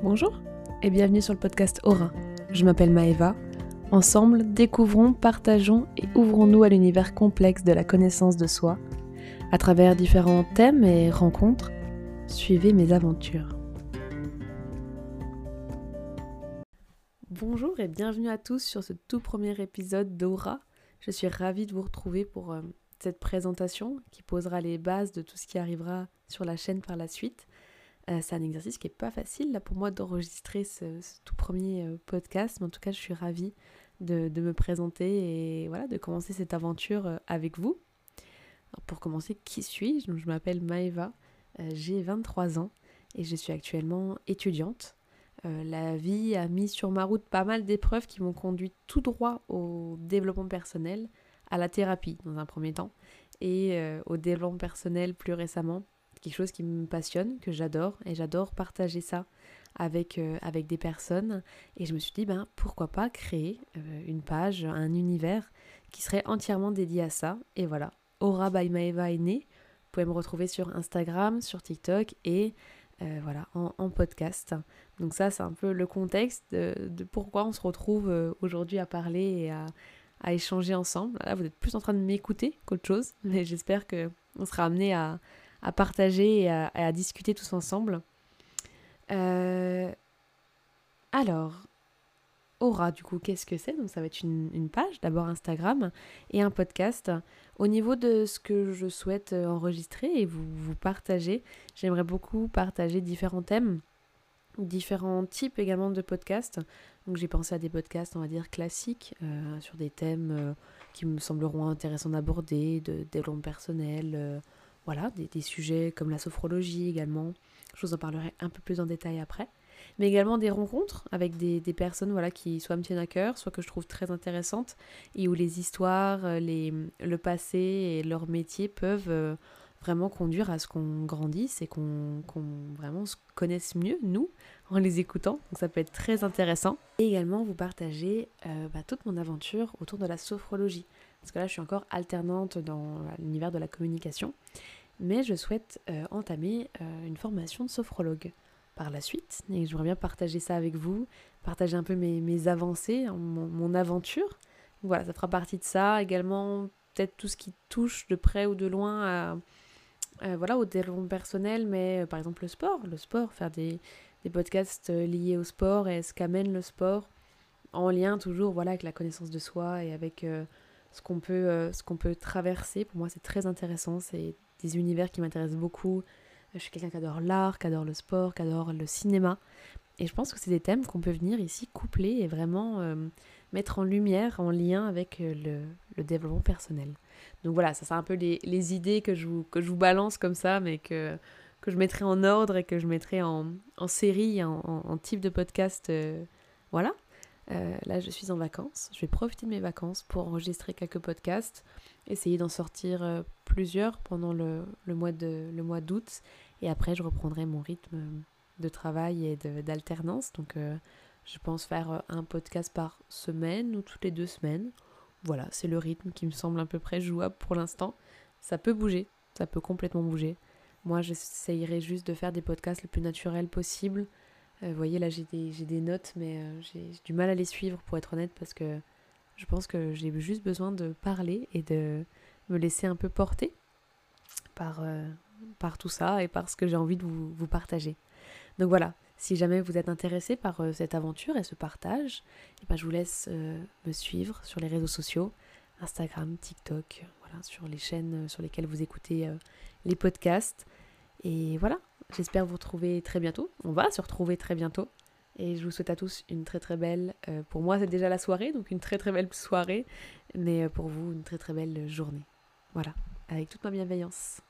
Bonjour et bienvenue sur le podcast Aura. Je m'appelle Maeva. Ensemble, découvrons, partageons et ouvrons-nous à l'univers complexe de la connaissance de soi. À travers différents thèmes et rencontres, suivez mes aventures. Bonjour et bienvenue à tous sur ce tout premier épisode d'Aura. Je suis ravie de vous retrouver pour euh, cette présentation qui posera les bases de tout ce qui arrivera sur la chaîne par la suite. Euh, c'est un exercice qui n'est pas facile là, pour moi d'enregistrer ce, tout premier euh, podcast, mais en tout cas je suis ravie de, me présenter et voilà, de commencer cette aventure euh, avec vous. pour commencer, qui suis-je? Je m'appelle Maeva, j'ai 23 ans et je suis actuellement étudiante. la vie a mis sur ma route pas mal d'épreuves qui m'ont conduit tout droit au développement personnel, à la thérapie dans un premier temps, et au développement personnel plus récemment, quelque chose qui me passionne, que j'adore, et j'adore partager ça avec, euh, avec des personnes. Et je me suis dit, ben, pourquoi pas créer euh, une page, un univers qui serait entièrement dédié à ça. Et voilà, Aura by est né. Vous pouvez me retrouver sur Instagram, sur TikTok et euh, voilà, en, podcast. Donc ça, c'est un peu le contexte de, pourquoi on se retrouve aujourd'hui à parler et à, à échanger ensemble. Là, vous êtes plus en train de m'écouter qu'autre chose, mais j'espère qu'on sera amené à, à partager et à, discuter tous ensemble. Euh, alors, Aura, du coup, qu'est-ce que c'est? Donc, ça va être une, page, d'abord Instagram et un podcast. Au niveau de ce que je souhaite enregistrer et vous, partager, j'aimerais beaucoup partager différents thèmes, différents types également de podcasts. Donc, j'ai pensé à des podcasts, on va dire, classiques, euh, sur des thèmes euh, qui me sembleront intéressants d'aborder, de développement personnel voilà, des, sujets comme la sophrologie également. Je vous en parlerai un peu plus en détail après. Mais également des rencontres avec des, personnes voilà, qui soit me tiennent à cœur, soit que je trouve très intéressantes, et où les histoires, euh, les, le passé et leur métier peuvent euh, vraiment conduire à ce qu'on grandisse et qu'on vraiment se connaisse mieux, nous, en les écoutant. Donc ça peut être très intéressant. Et également vous partager euh, bah, toute mon aventure autour de la sophrologie. Parce que là, je suis encore alternante dans l'univers de la communication mais je souhaite euh, entamer euh, une formation de sophrologue par la suite. Et j'aimerais bien partager ça avec vous, partager un peu mes, avancées, hein, mon, aventure. voilà, ça fera partie de ça. Également, peut-être tout ce qui touche de près ou de loin euh, voilà, au développement personnel, mais par exemple le sport. Le sport, faire des, des podcasts liés au sport et ce qu'amène le sport, en lien toujours voilà, avec la connaissance de soi et avec ce qu'on peut, qu'on peut traverser. Pour moi, c'est très intéressant. Des univers qui m'intéressent beaucoup. Je suis quelqu'un qui adore l'art, qui adore le sport, qui adore le cinéma. Et je pense que c'est des thèmes qu'on peut venir ici coupler et vraiment euh, mettre en lumière, en lien avec euh, le, développement personnel. Donc voilà, ça c'est un peu les, idées que je, vous, que je vous balance comme ça, mais que, que je mettrai en ordre et que je mettrai en, série, en, type de podcast. Euh, voilà. Là, je suis en vacances. Je vais profiter de mes vacances pour enregistrer quelques podcasts essayer d'en sortir euh, plusieurs pendant le, mois d'août. Et après je reprendrai mon rythme de travail et d'alternance. Donc euh, je pense faire euh, un podcast par semaine ou toutes les deux semaines. Voilà c'est le rythme qui me semble à peu près jouable pour l'instant. Ça peut bouger. Ça peut complètement bouger. Moi j'essayerai juste de faire des podcasts le plus naturels possible vous voyez là j'ai des, des, notes mais j'ai du mal à les suivre pour être honnête parce que je pense que j'ai juste besoin de parler et de me laisser un peu porter par, euh, par tout ça et par ce que j'ai envie de vous, partager. Donc voilà, si jamais vous êtes intéressé par euh, cette aventure et ce partage, eh ben je vous laisse euh, me suivre sur les réseaux sociaux, Instagram, TikTok, voilà, sur les chaînes sur lesquelles vous écoutez les podcasts. Et voilà, j'espère vous retrouver très bientôt. On va se retrouver très bientôt. Et je vous souhaite à tous une très très belle, euh, pour moi c'est déjà la soirée, donc une très très belle soirée, mais euh, pour vous une très très belle journée. Voilà, avec toute ma bienveillance.